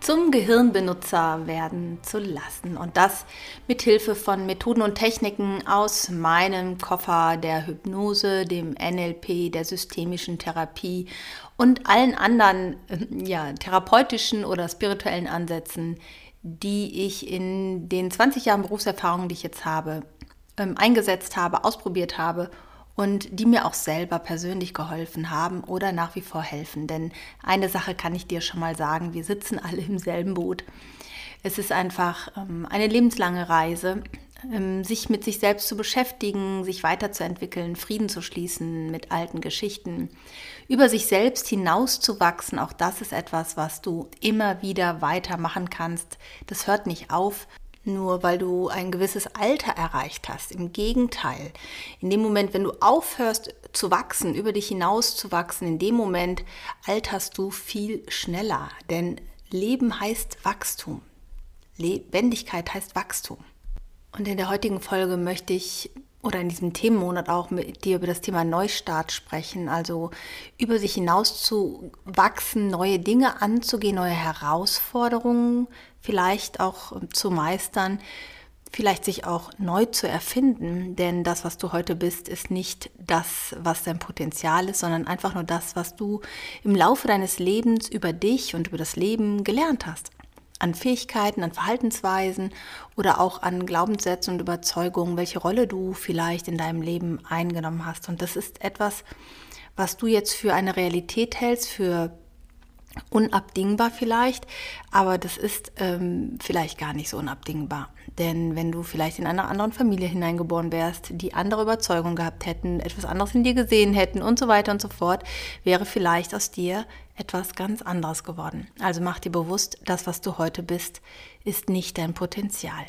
zum Gehirnbenutzer werden zu lassen. Und das mit Hilfe von Methoden und Techniken aus meinem Koffer der Hypnose, dem NLP, der systemischen Therapie und allen anderen ja, therapeutischen oder spirituellen Ansätzen, die ich in den 20 Jahren Berufserfahrung, die ich jetzt habe, ähm, eingesetzt habe, ausprobiert habe und die mir auch selber persönlich geholfen haben oder nach wie vor helfen. Denn eine Sache kann ich dir schon mal sagen, wir sitzen alle im selben Boot. Es ist einfach ähm, eine lebenslange Reise, ähm, sich mit sich selbst zu beschäftigen, sich weiterzuentwickeln, Frieden zu schließen mit alten Geschichten, über sich selbst hinauszuwachsen. Auch das ist etwas, was du immer wieder weitermachen kannst. Das hört nicht auf nur weil du ein gewisses Alter erreicht hast. Im Gegenteil, in dem Moment, wenn du aufhörst zu wachsen, über dich hinaus zu wachsen, in dem Moment alterst du viel schneller. Denn Leben heißt Wachstum. Lebendigkeit heißt Wachstum. Und in der heutigen Folge möchte ich oder in diesem Themenmonat auch mit dir über das Thema Neustart sprechen, also über sich hinaus zu wachsen, neue Dinge anzugehen, neue Herausforderungen vielleicht auch ähm, zu meistern, vielleicht sich auch neu zu erfinden, denn das, was du heute bist, ist nicht das, was dein Potenzial ist, sondern einfach nur das, was du im Laufe deines Lebens über dich und über das Leben gelernt hast. An Fähigkeiten, an Verhaltensweisen oder auch an Glaubenssätzen und Überzeugungen, welche Rolle du vielleicht in deinem Leben eingenommen hast. Und das ist etwas, was du jetzt für eine Realität hältst, für unabdingbar vielleicht, aber das ist ähm, vielleicht gar nicht so unabdingbar. Denn wenn du vielleicht in einer anderen Familie hineingeboren wärst, die andere Überzeugung gehabt hätten, etwas anderes in dir gesehen hätten und so weiter und so fort, wäre vielleicht aus dir etwas ganz anderes geworden. Also mach dir bewusst, das, was du heute bist, ist nicht dein Potenzial.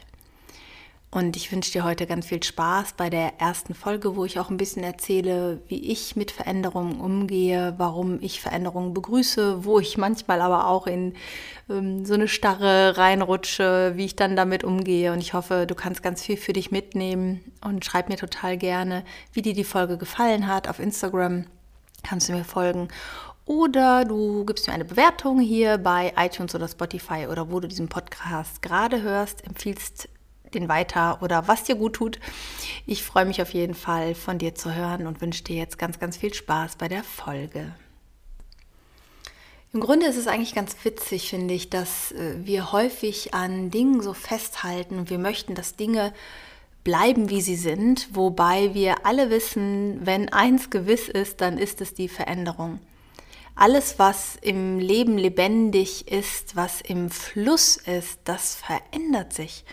Und ich wünsche dir heute ganz viel Spaß bei der ersten Folge, wo ich auch ein bisschen erzähle, wie ich mit Veränderungen umgehe, warum ich Veränderungen begrüße, wo ich manchmal aber auch in ähm, so eine Starre reinrutsche, wie ich dann damit umgehe. Und ich hoffe, du kannst ganz viel für dich mitnehmen und schreib mir total gerne, wie dir die Folge gefallen hat. Auf Instagram kannst du mir folgen. Oder du gibst mir eine Bewertung hier bei iTunes oder Spotify oder wo du diesen Podcast gerade hörst, empfiehlst den weiter oder was dir gut tut. Ich freue mich auf jeden Fall von dir zu hören und wünsche dir jetzt ganz, ganz viel Spaß bei der Folge. Im Grunde ist es eigentlich ganz witzig, finde ich, dass äh, wir häufig an Dingen so festhalten und wir möchten, dass Dinge bleiben, wie sie sind, wobei wir alle wissen, wenn eins gewiss ist, dann ist es die Veränderung. Alles, was im Leben lebendig ist, was im Fluss ist, das verändert sich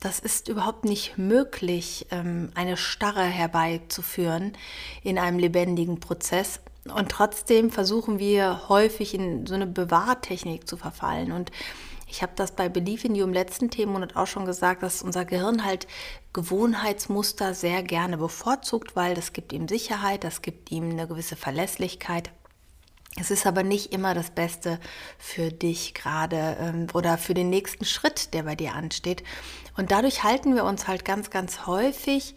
das ist überhaupt nicht möglich, ähm, eine Starre herbeizuführen in einem lebendigen Prozess. Und trotzdem versuchen wir häufig in so eine Bewahrtechnik zu verfallen. Und ich habe das bei Belief in You im letzten Themenmonat auch schon gesagt, dass unser Gehirn halt Gewohnheitsmuster sehr gerne bevorzugt, weil das gibt ihm Sicherheit, das gibt ihm eine gewisse Verlässlichkeit. Es ist aber nicht immer das Beste für dich gerade ähm, oder für den nächsten Schritt, der bei dir ansteht. Und dadurch halten wir uns halt ganz, ganz häufig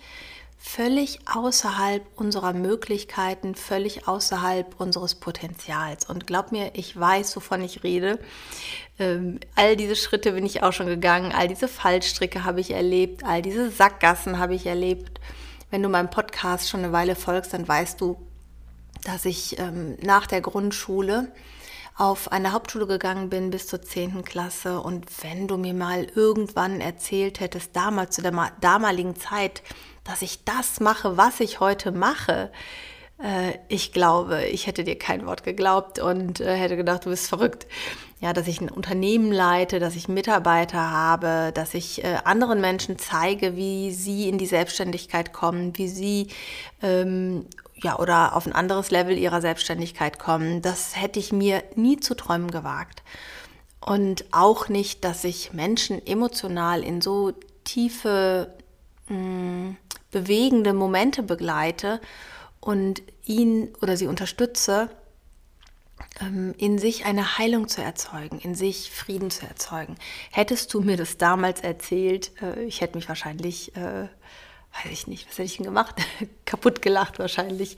völlig außerhalb unserer Möglichkeiten, völlig außerhalb unseres Potenzials. Und glaub mir, ich weiß, wovon ich rede. Ähm, all diese Schritte bin ich auch schon gegangen, all diese Fallstricke habe ich erlebt, all diese Sackgassen habe ich erlebt. Wenn du meinem Podcast schon eine Weile folgst, dann weißt du, dass ich ähm, nach der Grundschule auf eine Hauptschule gegangen bin bis zur 10. Klasse. Und wenn du mir mal irgendwann erzählt hättest, damals zu der damaligen Zeit, dass ich das mache, was ich heute mache, äh, ich glaube, ich hätte dir kein Wort geglaubt und äh, hätte gedacht, du bist verrückt. Ja, dass ich ein Unternehmen leite, dass ich Mitarbeiter habe, dass ich äh, anderen Menschen zeige, wie sie in die Selbstständigkeit kommen, wie sie ähm, ja, oder auf ein anderes Level ihrer Selbstständigkeit kommen. Das hätte ich mir nie zu träumen gewagt. Und auch nicht, dass ich Menschen emotional in so tiefe, mh, mm, bewegende Momente begleite und ihn oder sie unterstütze, ähm, in sich eine Heilung zu erzeugen, in sich Frieden zu erzeugen. Hättest du mir das damals erzählt, äh, ich hätte mich wahrscheinlich, äh, weiß ich nicht, was hätte ich denn gemacht? Kaputt gelacht wahrscheinlich.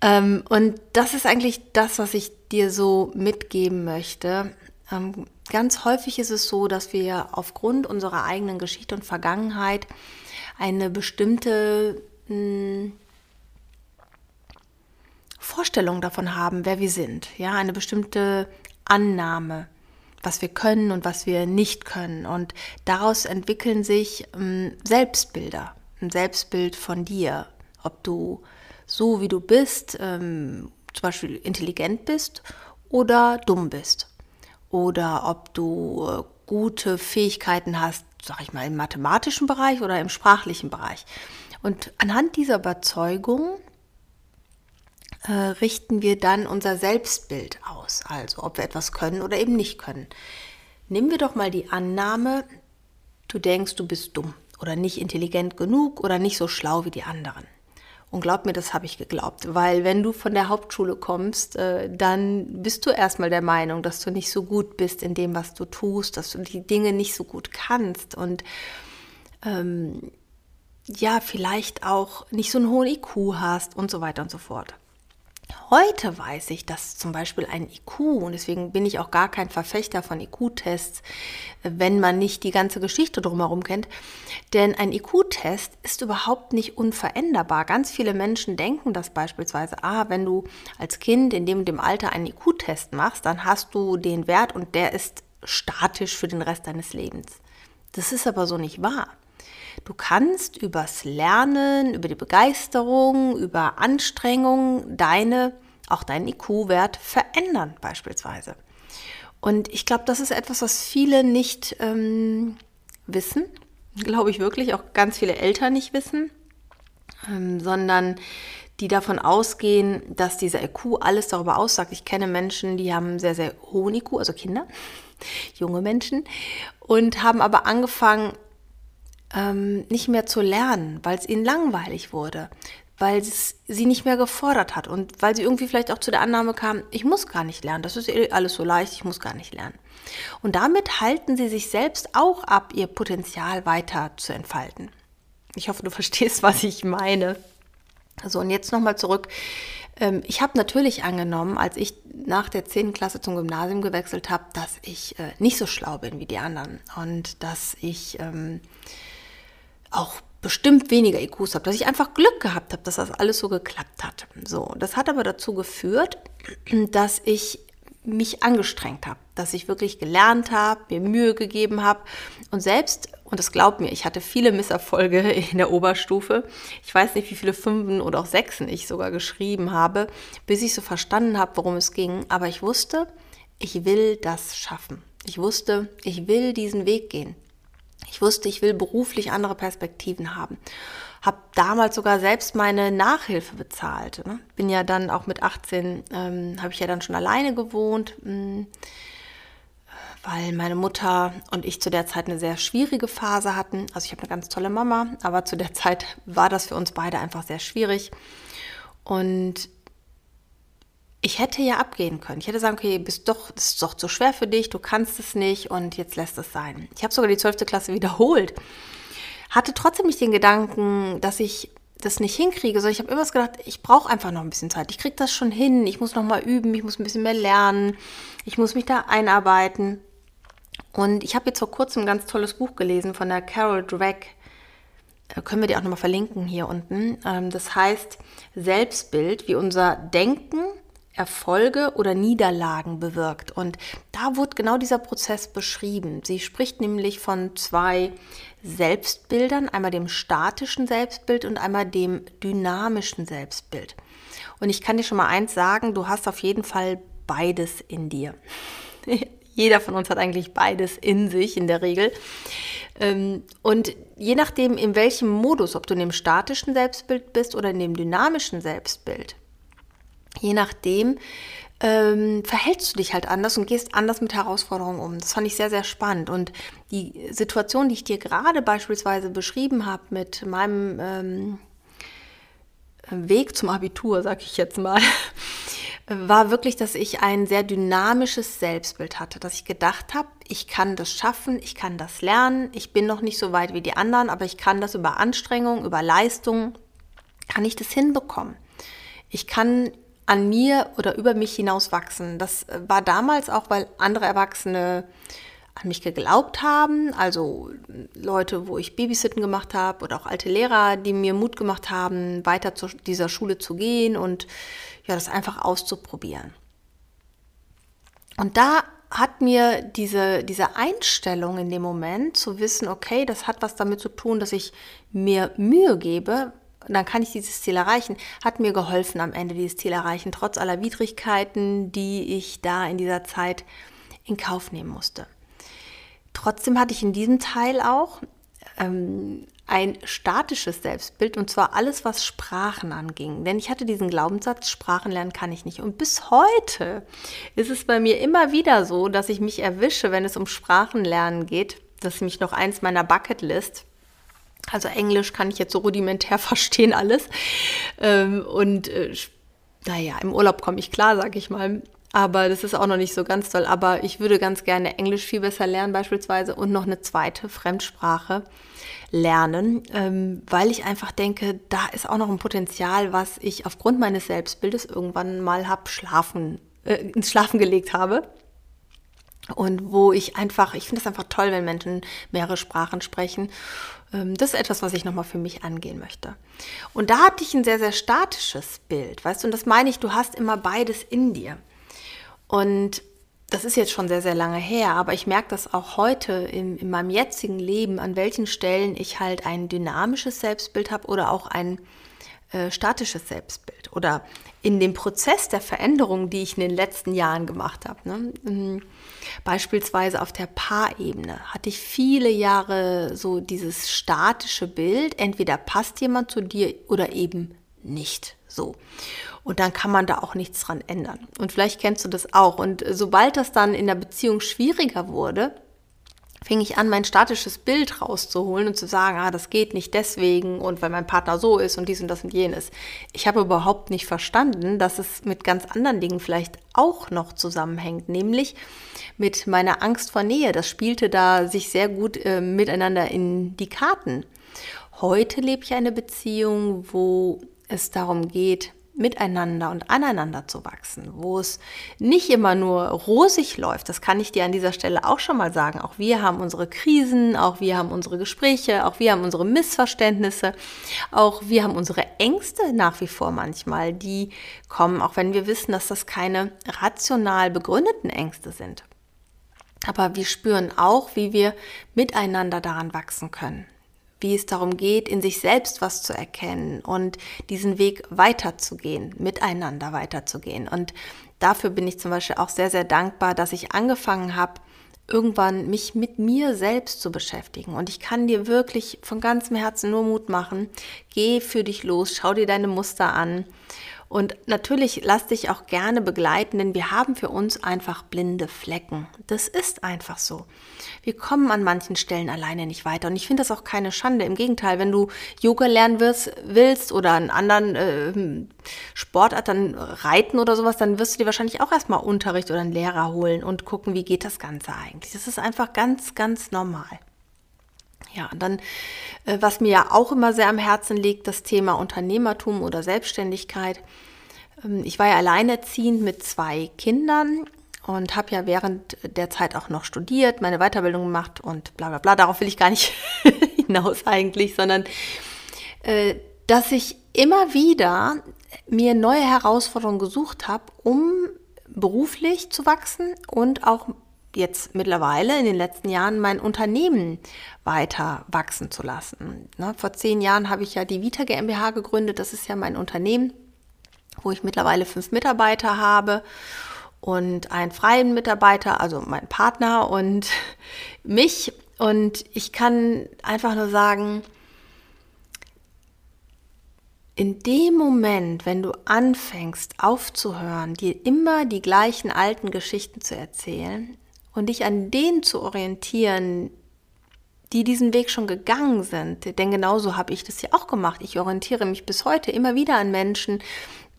Ähm, und das ist eigentlich das, was ich dir so mitgeben möchte. Ähm, ganz häufig ist es so, dass wir aufgrund unserer eigenen Geschichte und Vergangenheit eine bestimmte mh, hm, Vorstellung davon haben, wer wir sind. Ja, eine bestimmte Annahme, was wir können und was wir nicht können. Und daraus entwickeln sich ähm, Selbstbilder, ein Selbstbild von dir, ob du so wie du bist, ähm, zum Beispiel intelligent bist oder dumm bist. Oder ob du äh, gute Fähigkeiten hast, sag ich mal, im mathematischen Bereich oder im sprachlichen Bereich. Und anhand dieser Überzeugung äh, richten wir dann unser Selbstbild aus, also ob wir etwas können oder eben nicht können. Nehmen wir doch mal die Annahme, du denkst, du bist dumm oder nicht intelligent genug oder nicht so schlau wie die anderen. Und glaub mir, das habe ich geglaubt, weil wenn du von der Hauptschule kommst, äh, dann bist du erstmal der Meinung, dass du nicht so gut bist in dem, was du tust, dass du die Dinge nicht so gut kannst und ähm, ja, vielleicht auch nicht so einen hohen IQ hast und so weiter und so fort. Heute weiß ich, dass zum Beispiel ein IQ, und deswegen bin ich auch gar kein Verfechter von IQ-Tests, wenn man nicht die ganze Geschichte drumherum kennt, denn ein IQ-Test ist überhaupt nicht unveränderbar. Ganz viele Menschen denken das beispielsweise, ah, wenn du als Kind in dem dem Alter einen IQ-Test machst, dann hast du den Wert und der ist statisch für den Rest deines Lebens. Das ist aber so nicht wahr. Du kannst übers Lernen, über die Begeisterung, über Anstrengung deine, auch deinen IQ-Wert verändern beispielsweise. Und ich glaube, das ist etwas, was viele nicht ähm, wissen, glaube ich wirklich, auch ganz viele Eltern nicht wissen, ähm, sondern die davon ausgehen, dass dieser IQ alles darüber aussagt. Ich kenne Menschen, die haben sehr, sehr hohen IQ, also Kinder, junge Menschen, und haben aber angefangen, ähm, nicht mehr zu lernen, weil es ihnen langweilig wurde, weil sie nicht mehr gefordert hat und weil sie irgendwie vielleicht auch zu der Annahme kam, ich muss gar nicht lernen, das ist eh alles so leicht, ich muss gar nicht lernen. Und damit halten sie sich selbst auch ab, ihr Potenzial weiter zu entfalten. Ich hoffe, du verstehst, was ich meine. So, und jetzt nochmal zurück. Ähm, ich habe natürlich angenommen, als ich nach der 10. Klasse zum Gymnasium gewechselt habe, dass ich äh, nicht so schlau bin wie die anderen und dass ich ähm, auch bestimmt weniger IQs habe, dass ich einfach Glück gehabt habe, dass das alles so geklappt hat. So, das hat aber dazu geführt, dass ich mich angestrengt habe, dass ich wirklich gelernt habe, mir Mühe gegeben habe und selbst, und das glaubt mir, ich hatte viele Misserfolge in der Oberstufe. Ich weiß nicht, wie viele Fünfen oder auch Sechsen ich sogar geschrieben habe, bis ich so verstanden habe, worum es ging. Aber ich wusste, ich will das schaffen. Ich wusste, ich will diesen Weg gehen. Ich wusste, ich will beruflich andere Perspektiven haben. Habe damals sogar selbst meine Nachhilfe bezahlt. Ne? Bin ja dann auch mit 18, ähm, habe ich ja dann schon alleine gewohnt, mh, hm, weil meine Mutter und ich zu der Zeit eine sehr schwierige Phase hatten. Also ich habe eine ganz tolle Mama, aber zu der Zeit war das für uns beide einfach sehr schwierig. Und ich hätte ja abgehen können. Ich hätte sagen, okay, bist doch, das ist doch zu schwer für dich, du kannst es nicht und jetzt lässt es sein. Ich habe sogar die 12. Klasse wiederholt. Hatte trotzdem nicht den Gedanken, dass ich das nicht hinkriege, sondern ich habe immer gedacht, ich brauche einfach noch ein bisschen Zeit. Ich kriege das schon hin, ich muss noch mal üben, ich muss ein bisschen mehr lernen, ich muss mich da einarbeiten. Und ich habe jetzt vor kurzem ein ganz tolles Buch gelesen von der Carol Dweck. Da können wir die auch noch mal verlinken hier unten. Ähm, das heißt Selbstbild, wie unser Denken Erfolge oder Niederlagen bewirkt. Und da wird genau dieser Prozess beschrieben. Sie spricht nämlich von zwei Selbstbildern, einmal dem statischen Selbstbild und einmal dem dynamischen Selbstbild. Und ich kann dir schon mal eins sagen, du hast auf jeden Fall beides in dir. Jeder von uns hat eigentlich beides in sich in der Regel. Ähm, und je nachdem, in welchem Modus, ob du in dem statischen Selbstbild bist oder in dem dynamischen Selbstbild, Je nachdem ähm, verhältst du dich halt anders und gehst anders mit Herausforderungen um. Das fand ich sehr, sehr spannend. Und die Situation, die ich dir gerade beispielsweise beschrieben habe mit meinem ähm, Weg zum Abitur, sag ich jetzt mal, war wirklich, dass ich ein sehr dynamisches Selbstbild hatte, dass ich gedacht habe, ich kann das schaffen, ich kann das lernen, ich bin noch nicht so weit wie die anderen, aber ich kann das über Anstrengung, über Leistung, kann ich das hinbekommen. Ich kann an mir oder über mich hinaus wachsen. Das war damals auch, weil andere Erwachsene an mich geglaubt haben, also Leute, wo ich Babysitten gemacht habe oder auch alte Lehrer, die mir Mut gemacht haben, weiter zu dieser Schule zu gehen und ja, das einfach auszuprobieren. Und da hat mir diese, diese Einstellung in dem Moment zu wissen, okay, das hat was damit zu tun, dass ich mir Mühe gebe, dann kann ich dieses Ziel erreichen, hat mir geholfen am Ende dieses Ziel erreichen, trotz aller Widrigkeiten, die ich da in dieser Zeit in Kauf nehmen musste. Trotzdem hatte ich in diesem Teil auch ähm, ein statisches Selbstbild und zwar alles, was Sprachen anging. Denn ich hatte diesen Glaubenssatz, Sprachen lernen kann ich nicht. Und bis heute ist es bei mir immer wieder so, dass ich mich erwische, wenn es um Sprachenlernen geht. Das ist nämlich noch eins meiner Bucketlist. Also Englisch kann ich jetzt so rudimentär verstehen alles. Ähm, und äh, naja, im Urlaub komme ich klar, sage ich mal. Aber das ist auch noch nicht so ganz toll. Aber ich würde ganz gerne Englisch viel besser lernen beispielsweise und noch eine zweite Fremdsprache lernen, ähm, weil ich einfach denke, da ist auch noch ein Potenzial, was ich aufgrund meines Selbstbildes irgendwann mal hab schlafen, äh, ins Schlafen gelegt habe. Und wo ich einfach, ich finde es einfach toll, wenn Menschen mehrere Sprachen sprechen. Ähm, das ist etwas, was ich nochmal für mich angehen möchte. Und da hatte ich ein sehr, sehr statisches Bild, weißt du, und das meine ich, du hast immer beides in dir. Und das ist jetzt schon sehr, sehr lange her, aber ich merke das auch heute in, in meinem jetzigen Leben, an welchen Stellen ich halt ein dynamisches Selbstbild habe oder auch ein äh, statisches Selbstbild. Oder in dem Prozess der Veränderung, die ich in den letzten Jahren gemacht habe. Ne? Beispielsweise auf der Paarebene hatte ich viele Jahre so dieses statische Bild, entweder passt jemand zu dir oder eben nicht so. Und dann kann man da auch nichts dran ändern. Und vielleicht kennst du das auch. Und sobald das dann in der Beziehung schwieriger wurde, fing ich an, mein statisches Bild rauszuholen und zu sagen, ah, das geht nicht deswegen und weil mein Partner so ist und dies und das und jenes. Ich habe überhaupt nicht verstanden, dass es mit ganz anderen Dingen vielleicht auch noch zusammenhängt, nämlich mit meiner Angst vor Nähe. Das spielte da sich sehr gut äh, miteinander in die Karten. Heute lebe ich eine Beziehung, wo es darum geht, miteinander und aneinander zu wachsen, wo es nicht immer nur rosig läuft, das kann ich dir an dieser Stelle auch schon mal sagen. Auch wir haben unsere Krisen, auch wir haben unsere Gespräche, auch wir haben unsere Missverständnisse, auch wir haben unsere Ängste nach wie vor manchmal, die kommen, auch wenn wir wissen, dass das keine rational begründeten Ängste sind. Aber wir spüren auch, wie wir miteinander daran wachsen können wie es darum geht, in sich selbst was zu erkennen und diesen Weg weiterzugehen, miteinander weiterzugehen. Und dafür bin ich zum Beispiel auch sehr, sehr dankbar, dass ich angefangen habe, irgendwann mich mit mir selbst zu beschäftigen. Und ich kann dir wirklich von ganzem Herzen nur Mut machen. Geh für dich los, schau dir deine Muster an und natürlich lass dich auch gerne begleiten, denn wir haben für uns einfach blinde Flecken. Das ist einfach so. Wir kommen an manchen Stellen alleine nicht weiter. Und ich finde das auch keine Schande. Im Gegenteil, wenn du Yoga lernen wirst, willst oder einen anderen äh, Sportart, dann reiten oder sowas, dann wirst du dir wahrscheinlich auch erstmal Unterricht oder einen Lehrer holen und gucken, wie geht das Ganze eigentlich. Das ist einfach ganz, ganz normal. Ja, und dann, äh, was mir ja auch immer sehr am Herzen liegt, das Thema Unternehmertum oder Selbstständigkeit. Ähm, ich war ja alleinerziehend mit zwei Kindern und habe ja während der Zeit auch noch studiert, meine Weiterbildung gemacht und bla bla bla. Darauf will ich gar nicht hinaus eigentlich, sondern äh, dass ich immer wieder mir neue Herausforderungen gesucht habe, um beruflich zu wachsen und auch jetzt mittlerweile in den letzten Jahren mein Unternehmen weiter wachsen zu lassen. Ne, vor zehn Jahren habe ich ja die Vita GmbH gegründet. Das ist ja mein Unternehmen, wo ich mittlerweile fünf Mitarbeiter habe und einen freien Mitarbeiter, also meinen Partner und mich. Und ich kann einfach nur sagen, in dem Moment, wenn du anfängst aufzuhören, dir immer die gleichen alten Geschichten zu erzählen und dich an denen zu orientieren, die diesen Weg schon gegangen sind, denn genauso habe ich das ja auch gemacht. Ich orientiere mich bis heute immer wieder an Menschen,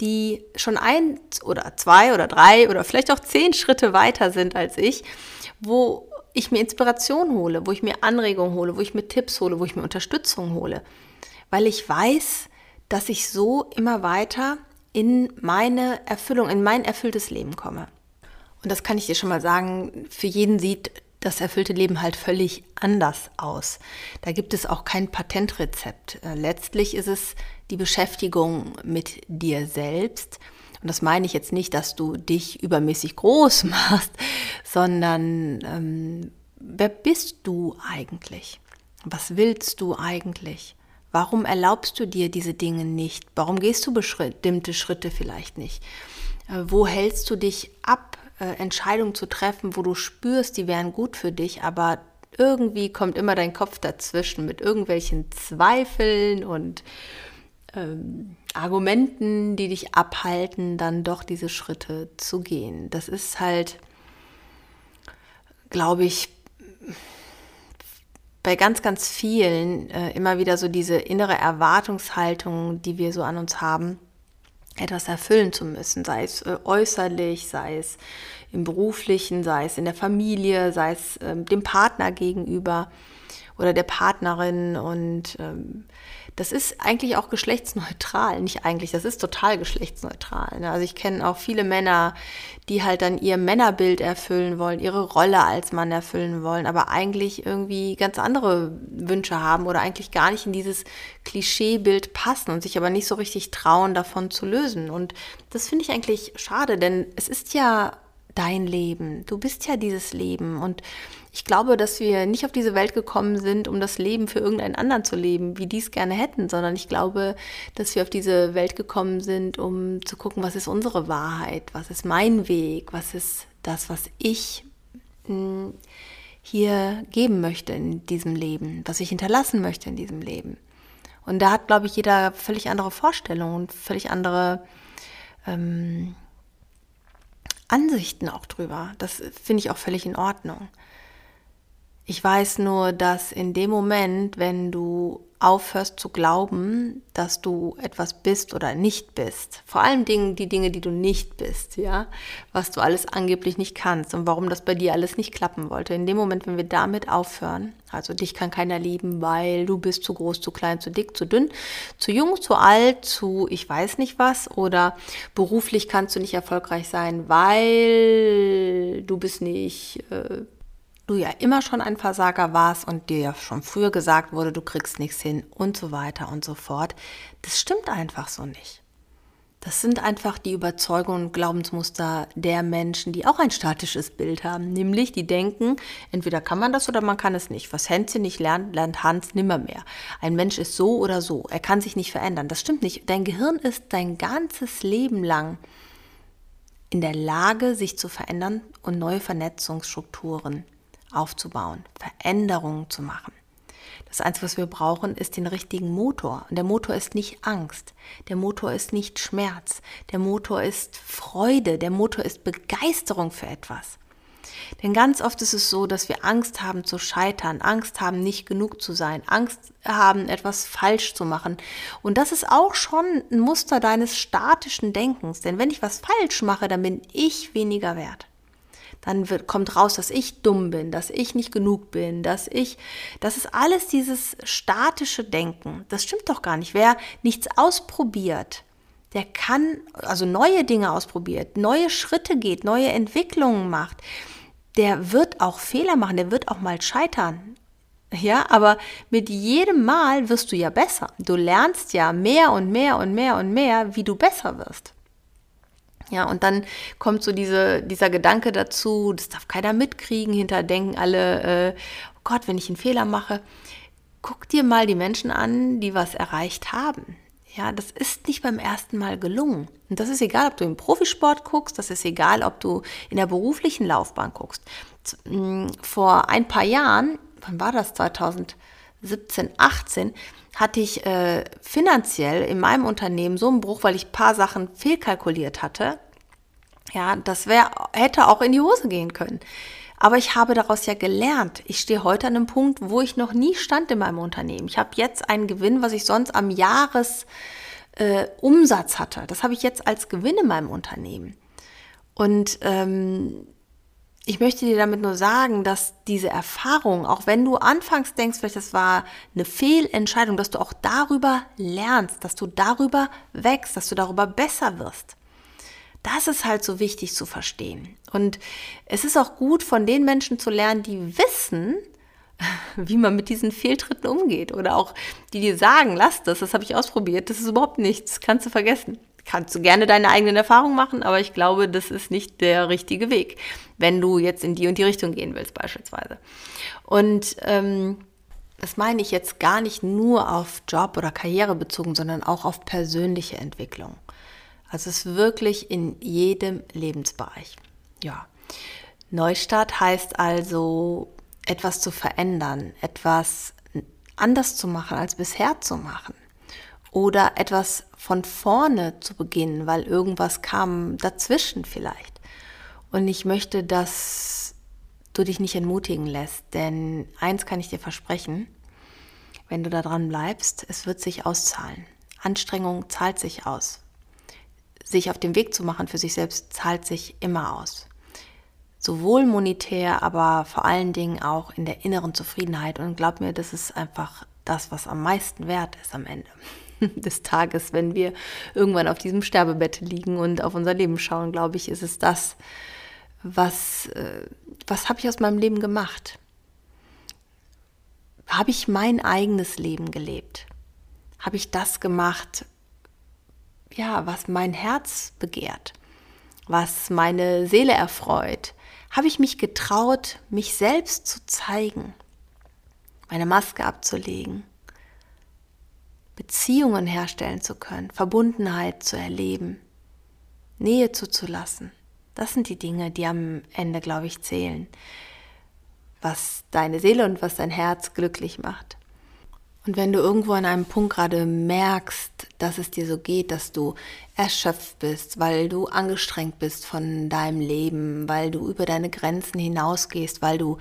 die schon ein oder zwei oder drei oder vielleicht auch zehn Schritte weiter sind als ich, wo ich mir Inspiration hole, wo ich mir Anregungen hole, wo ich mir Tipps hole, wo ich mir Unterstützung hole, weil ich weiß, dass ich so immer weiter in meine Erfüllung, in mein erfülltes Leben komme. Und das kann ich dir schon mal sagen, für jeden sieht das erfüllte Leben halt völlig anders aus. Da gibt es auch kein Patentrezept. Äh, letztlich ist es die Beschäftigung mit dir selbst. Und das meine ich jetzt nicht, dass du dich übermäßig groß machst, sondern ähm, wer bist du eigentlich? Was willst du eigentlich? Warum erlaubst du dir diese Dinge nicht? Warum gehst du bestimmte Schritte vielleicht nicht? Äh, wo hältst du dich ab, äh, Entscheidungen zu treffen, wo du spürst, die wären gut für dich, aber irgendwie kommt immer dein Kopf dazwischen mit irgendwelchen Zweifeln und ähm, Argumenten, die dich abhalten, dann doch diese Schritte zu gehen. Das ist halt, glaube ich, bei ganz, ganz vielen äh, immer wieder so diese innere Erwartungshaltung, die wir so an uns haben, etwas erfüllen zu müssen, sei es äh, äußerlich, sei es im beruflichen, sei es in der Familie, sei es äh, dem Partner gegenüber oder der Partnerin. Und ähm, das ist eigentlich auch geschlechtsneutral, nicht eigentlich, das ist total geschlechtsneutral. Ne? Also ich kenne auch viele Männer, die halt dann ihr Männerbild erfüllen wollen, ihre Rolle als Mann erfüllen wollen, aber eigentlich irgendwie ganz andere Wünsche haben oder eigentlich gar nicht in dieses Klischeebild passen und sich aber nicht so richtig trauen, davon zu lösen. Und das finde ich eigentlich schade, denn es ist ja dein Leben. Du bist ja dieses Leben und ich glaube, dass wir nicht auf diese Welt gekommen sind, um das Leben für irgendeinen anderen zu leben, wie die es gerne hätten, sondern ich glaube, dass wir auf diese Welt gekommen sind, um zu gucken, was ist unsere Wahrheit, was ist mein Weg, was ist das, was ich hm, hier geben möchte in diesem Leben, was ich hinterlassen möchte in diesem Leben. Und da hat, glaube ich, jeder völlig andere Vorstellungen und völlig andere ähm, Ansichten auch drüber. Das finde ich auch völlig in Ordnung. Ich weiß nur, dass in dem Moment, wenn du aufhörst zu glauben, dass du etwas bist oder nicht bist, vor allem Dingen, die Dinge, die du nicht bist, ja, was du alles angeblich nicht kannst und warum das bei dir alles nicht klappen wollte. In dem Moment, wenn wir damit aufhören, also dich kann keiner lieben, weil du bist zu groß, zu klein, zu dick, zu dünn, zu jung, zu alt, zu ich weiß nicht was oder beruflich kannst du nicht erfolgreich sein, weil du bist nicht äh, du ja immer schon ein Versager warst und dir ja schon früher gesagt wurde, du kriegst nichts hin und so weiter und so fort. Das stimmt einfach so nicht. Das sind einfach die Überzeugungen und Glaubensmuster der Menschen, die auch ein statisches Bild haben. Nämlich, die denken, entweder kann man das oder man kann es nicht. Was Hänschen nicht lernt, lernt Hans nimmermehr. Ein Mensch ist so oder so. Er kann sich nicht verändern. Das stimmt nicht. Dein Gehirn ist dein ganzes Leben lang in der Lage, sich zu verändern und neue Vernetzungsstrukturen aufzubauen, Veränderungen zu machen. Das Einzige, was wir brauchen, ist den richtigen Motor. Und der Motor ist nicht Angst, der Motor ist nicht Schmerz, der Motor ist Freude, der Motor ist Begeisterung für etwas. Denn ganz oft ist es so, dass wir Angst haben zu scheitern, Angst haben, nicht genug zu sein, Angst haben, etwas falsch zu machen. Und das ist auch schon ein Muster deines statischen Denkens. Denn wenn ich was falsch mache, dann bin ich weniger wert dann wird, kommt raus, dass ich dumm bin, dass ich nicht genug bin, dass ich, das ist alles dieses statische Denken. Das stimmt doch gar nicht. Wer nichts ausprobiert, der kann, also neue Dinge ausprobiert, neue Schritte geht, neue Entwicklungen macht, der wird auch Fehler machen, der wird auch mal scheitern. Ja, aber mit jedem Mal wirst du ja besser. Du lernst ja mehr und mehr und mehr und mehr, wie du besser wirst. Ja, und dann kommt so diese, dieser Gedanke dazu, das darf keiner mitkriegen, hinter denken alle, äh, oh Gott, wenn ich einen Fehler mache. Guck dir mal die Menschen an, die was erreicht haben. Ja, das ist nicht beim ersten Mal gelungen. Und das ist egal, ob du im Profisport guckst, das ist egal, ob du in der beruflichen Laufbahn guckst. Vor ein paar Jahren, wann war das? 2000 17, 18 hatte ich äh, finanziell in meinem Unternehmen so einen Bruch, weil ich ein paar Sachen fehlkalkuliert hatte. Ja, das wär, hätte auch in die Hose gehen können. Aber ich habe daraus ja gelernt. Ich stehe heute an einem Punkt, wo ich noch nie stand in meinem Unternehmen. Ich habe jetzt einen Gewinn, was ich sonst am Jahresumsatz äh, hatte. Das habe ich jetzt als Gewinn in meinem Unternehmen. Und ähm, ich möchte dir damit nur sagen, dass diese Erfahrung, auch wenn du anfangs denkst, vielleicht das war eine Fehlentscheidung, dass du auch darüber lernst, dass du darüber wächst, dass du darüber besser wirst. Das ist halt so wichtig zu verstehen. Und es ist auch gut, von den Menschen zu lernen, die wissen, wie man mit diesen Fehltritten umgeht. Oder auch die dir sagen, lass das, das habe ich ausprobiert, das ist überhaupt nichts, kannst du vergessen kannst du gerne deine eigenen Erfahrungen machen, aber ich glaube, das ist nicht der richtige Weg, wenn du jetzt in die und die Richtung gehen willst beispielsweise. Und ähm, das meine ich jetzt gar nicht nur auf Job oder Karriere bezogen, sondern auch auf persönliche Entwicklung. Also es ist wirklich in jedem Lebensbereich. Ja. Neustart heißt also, etwas zu verändern, etwas anders zu machen als bisher zu machen oder etwas von vorne zu beginnen, weil irgendwas kam dazwischen vielleicht. Und ich möchte, dass du dich nicht entmutigen lässt, denn eins kann ich dir versprechen, wenn du da dran bleibst, es wird sich auszahlen. Anstrengung zahlt sich aus. Sich auf den Weg zu machen für sich selbst zahlt sich immer aus. Sowohl monetär, aber vor allen Dingen auch in der inneren Zufriedenheit. Und glaub mir, das ist einfach das, was am meisten wert ist am Ende. des Tages, wenn wir irgendwann auf diesem Sterbebett liegen und auf unser Leben schauen, glaube ich, ist es das, was, äh, was habe ich aus meinem Leben gemacht? Habe ich mein eigenes Leben gelebt? Habe ich das gemacht, ja, was mein Herz begehrt, was meine Seele erfreut? Habe ich mich getraut, mich selbst zu zeigen, meine Maske abzulegen? Beziehungen herstellen zu können, Verbundenheit zu erleben, Nähe zuzulassen. Das sind die Dinge, die am Ende, glaube ich, zählen, was deine Seele und was dein Herz glücklich macht. Und wenn du irgendwo an einem Punkt gerade merkst, dass es dir so geht, dass du erschöpft bist, weil du angestrengt bist von deinem Leben, weil du über deine Grenzen hinausgehst, weil du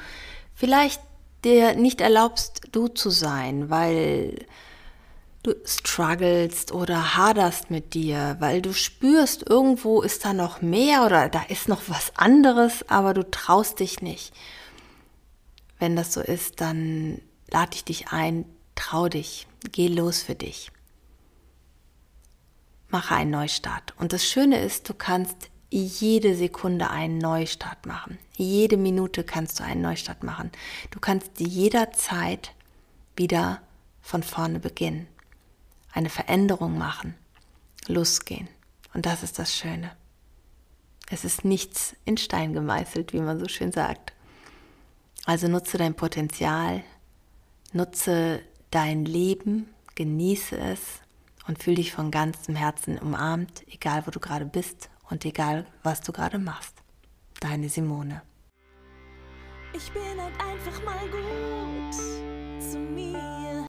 vielleicht dir nicht erlaubst, du zu sein, weil du strugglest oder haderst mit dir, weil du spürst, irgendwo ist da noch mehr oder da ist noch was anderes, aber du traust dich nicht. Wenn das so ist, dann lade ich dich ein, trau dich, geh los für dich. Mache einen Neustart. Und das Schöne ist, du kannst jede Sekunde einen Neustart machen. Jede Minute kannst du einen Neustart machen. Du kannst jederzeit wieder von vorne beginnen eine Veränderung machen, losgehen. Und das ist das Schöne. Es ist nichts in Stein gemeißelt, wie man so schön sagt. Also nutze dein Potenzial, nutze dein Leben, genieße es und fühle dich von ganzem Herzen umarmt, egal wo du gerade bist und egal was du gerade machst. Deine Simone. Ich bin halt einfach mal gut zu mir.